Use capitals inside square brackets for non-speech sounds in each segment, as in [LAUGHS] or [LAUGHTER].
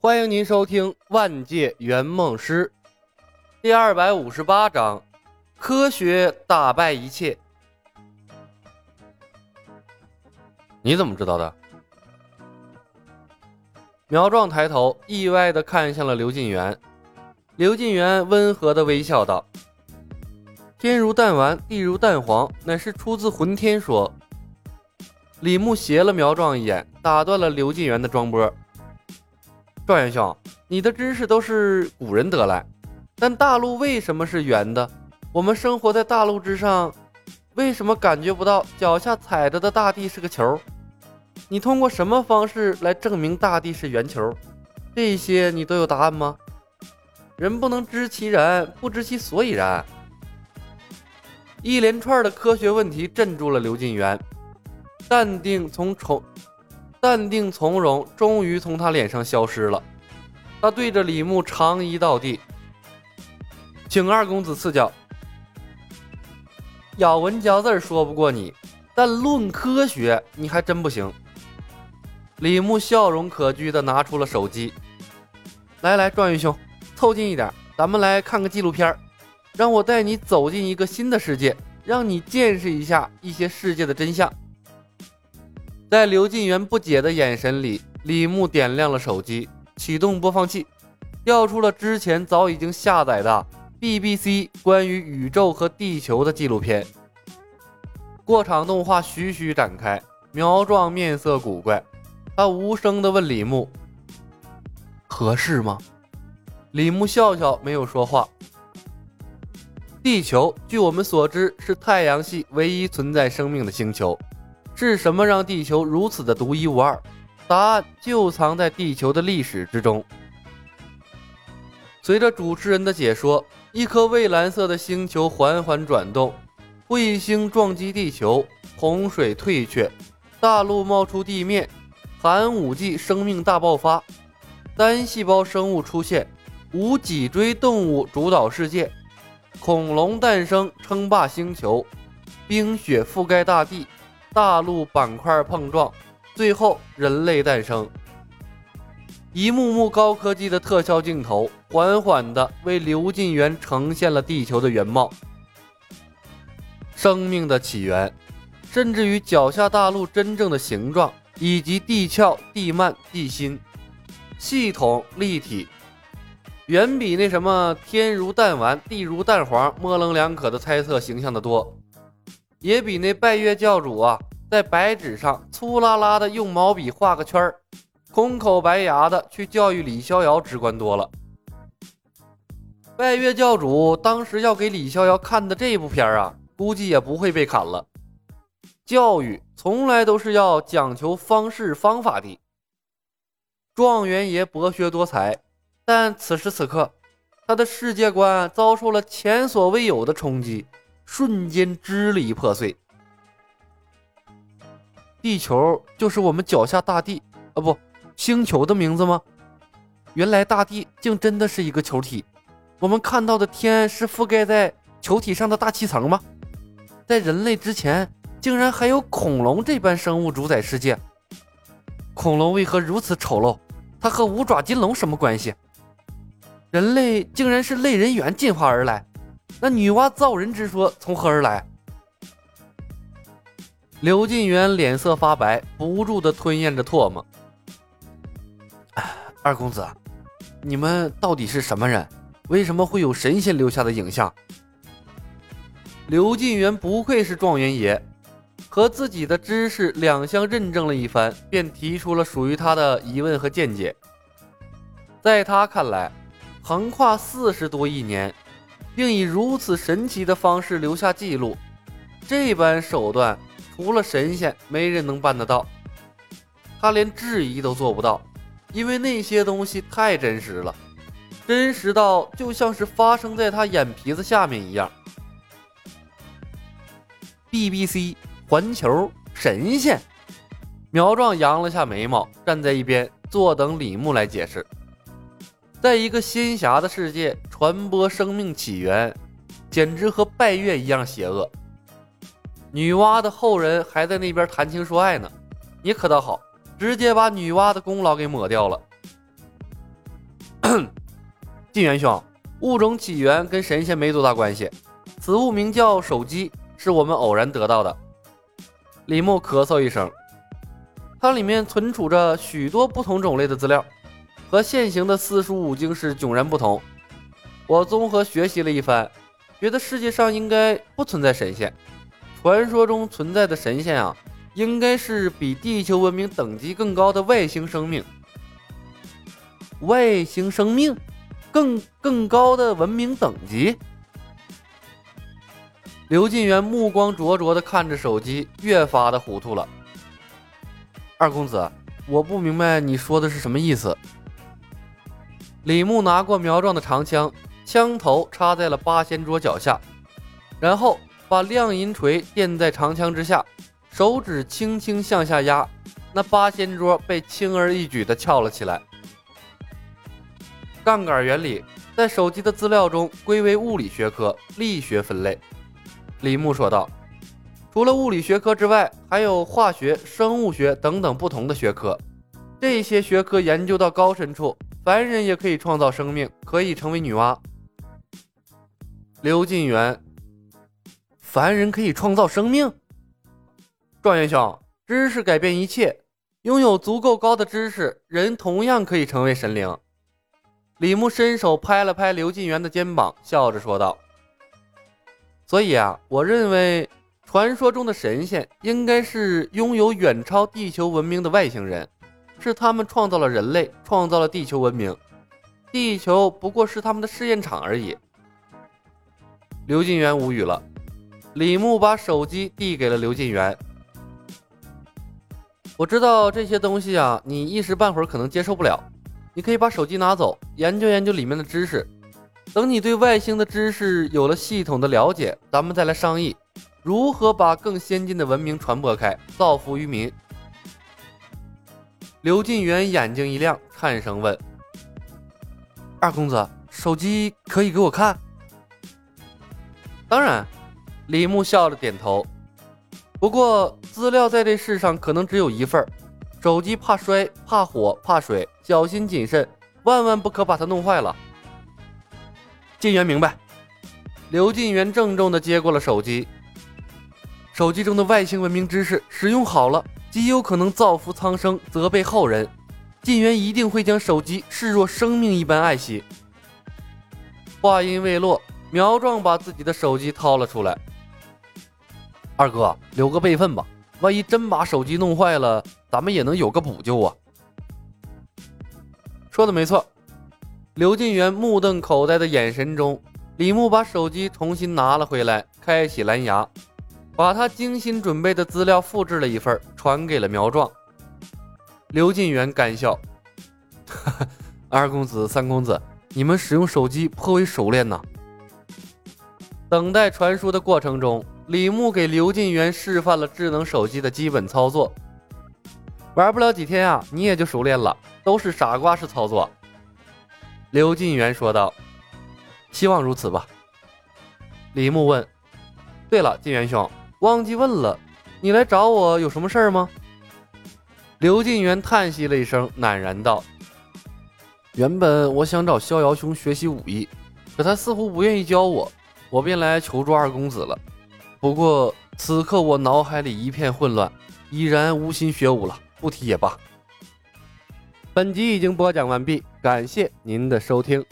欢迎您收听《万界圆梦师》第二百五十八章：科学打败一切。你怎么知道的？苗壮抬头，意外的看向了刘晋元。刘晋元温和的微笑道：“天如弹丸，地如蛋黄，乃是出自浑天说。”李牧斜了苗壮一眼，打断了刘晋元的装波。状元兄，你的知识都是古人得来，但大陆为什么是圆的？我们生活在大陆之上，为什么感觉不到脚下踩着的大地是个球？你通过什么方式来证明大地是圆球？这些你都有答案吗？人不能知其然，不知其所以然。一连串的科学问题镇住了刘晋元，淡定从从。淡定从容终于从他脸上消失了，他对着李牧长揖道地，请二公子赐教。咬文嚼字说不过你，但论科学你还真不行。李牧笑容可掬的拿出了手机，来来，状元兄，凑近一点，咱们来看个纪录片让我带你走进一个新的世界，让你见识一下一些世界的真相。在刘晋元不解的眼神里，李牧点亮了手机，启动播放器，调出了之前早已经下载的 BBC 关于宇宙和地球的纪录片。过场动画徐徐展开，苗壮面色古怪，他无声地问李牧：“合适吗？”李牧笑笑，没有说话。地球，据我们所知，是太阳系唯一存在生命的星球。是什么让地球如此的独一无二？答案就藏在地球的历史之中。随着主持人的解说，一颗蔚蓝色的星球缓缓转动，彗星撞击地球，洪水退却，大陆冒出地面，寒武纪生命大爆发，单细胞生物出现，无脊椎动物主导世界，恐龙诞生称霸星球，冰雪覆盖大地。大陆板块碰撞，最后人类诞生。一幕幕高科技的特效镜头，缓缓地为刘晋元呈现了地球的原貌、生命的起源，甚至于脚下大陆真正的形状，以及地壳、地幔、地心系统立体，远比那什么天如弹丸，地如蛋黄模棱两可的猜测形象的多。也比那拜月教主啊，在白纸上粗拉拉的用毛笔画个圈儿，空口白牙的去教育李逍遥直观多了。拜月教主当时要给李逍遥看的这部片儿啊，估计也不会被砍了。教育从来都是要讲求方式方法的。状元爷博学多才，但此时此刻，他的世界观遭受了前所未有的冲击。瞬间支离破碎。地球就是我们脚下大地啊，不，星球的名字吗？原来大地竟真的是一个球体。我们看到的天是覆盖在球体上的大气层吗？在人类之前，竟然还有恐龙这般生物主宰世界。恐龙为何如此丑陋？它和五爪金龙什么关系？人类竟然是类人猿进化而来。那女娲造人之说从何而来？刘晋元脸色发白，不住的吞咽着唾沫。二公子，你们到底是什么人？为什么会有神仙留下的影像？刘晋元不愧是状元爷，和自己的知识两相认证了一番，便提出了属于他的疑问和见解。在他看来，横跨四十多亿年。并以如此神奇的方式留下记录，这般手段除了神仙，没人能办得到。他连质疑都做不到，因为那些东西太真实了，真实到就像是发生在他眼皮子下面一样。BBC 环球神仙，苗壮扬了下眉毛，站在一边坐等李牧来解释。在一个仙侠的世界传播生命起源，简直和拜月一样邪恶。女娲的后人还在那边谈情说爱呢，你可倒好，直接把女娲的功劳给抹掉了。[CLEARS THROAT] 晋元兄，物种起源跟神仙没多大关系，此物名叫手机，是我们偶然得到的。李牧咳嗽一声，它里面存储着许多不同种类的资料，和现行的四书五经是迥然不同。我综合学习了一番，觉得世界上应该不存在神仙。传说中存在的神仙啊，应该是比地球文明等级更高的外星生命。外星生命，更更高的文明等级。刘晋元目光灼灼的看着手机，越发的糊涂了。二公子，我不明白你说的是什么意思。李牧拿过苗壮的长枪。枪头插在了八仙桌脚下，然后把亮银锤垫在长枪之下，手指轻轻向下压，那八仙桌被轻而易举地翘了起来。杠杆原理在手机的资料中归为物理学科力学分类。李牧说道：“除了物理学科之外，还有化学、生物学等等不同的学科。这些学科研究到高深处，凡人也可以创造生命，可以成为女娲。”刘晋元，凡人可以创造生命。状元兄，知识改变一切，拥有足够高的知识，人同样可以成为神灵。李牧伸手拍了拍刘晋元的肩膀，笑着说道：“所以啊，我认为传说中的神仙应该是拥有远超地球文明的外星人，是他们创造了人类，创造了地球文明，地球不过是他们的试验场而已。”刘晋元无语了。李牧把手机递给了刘晋元。我知道这些东西啊，你一时半会儿可能接受不了。你可以把手机拿走，研究研究里面的知识。等你对外星的知识有了系统的了解，咱们再来商议如何把更先进的文明传播开，造福于民。刘晋元眼睛一亮，颤声问：“二公子，手机可以给我看？”当然，李牧笑着点头。不过资料在这世上可能只有一份手机怕摔、怕火、怕水，小心谨慎，万万不可把它弄坏了。晋元明白。刘晋元郑重地接过了手机。手机中的外星文明知识使用好了，极有可能造福苍生，责备后人。晋元一定会将手机视若生命一般爱惜。话音未落。苗壮把自己的手机掏了出来，二哥留个备份吧，万一真把手机弄坏了，咱们也能有个补救啊。说的没错，刘晋元目瞪口呆的眼神中，李牧把手机重新拿了回来，开启蓝牙，把他精心准备的资料复制了一份，传给了苗壮。刘晋元干笑：“ [LAUGHS] 二公子、三公子，你们使用手机颇为熟练呐。”等待传输的过程中，李牧给刘晋元示范了智能手机的基本操作。玩不了几天啊，你也就熟练了，都是傻瓜式操作。刘晋元说道：“希望如此吧。”李牧问：“对了，晋元兄，忘记问了，你来找我有什么事儿吗？”刘晋元叹息了一声，喃然道：“原本我想找逍遥兄学习武艺，可他似乎不愿意教我。”我便来求助二公子了，不过此刻我脑海里一片混乱，已然无心学武了，不提也罢。本集已经播讲完毕，感谢您的收听，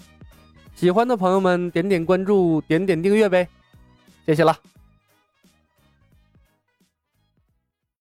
喜欢的朋友们点点关注，点点订阅呗，谢谢了。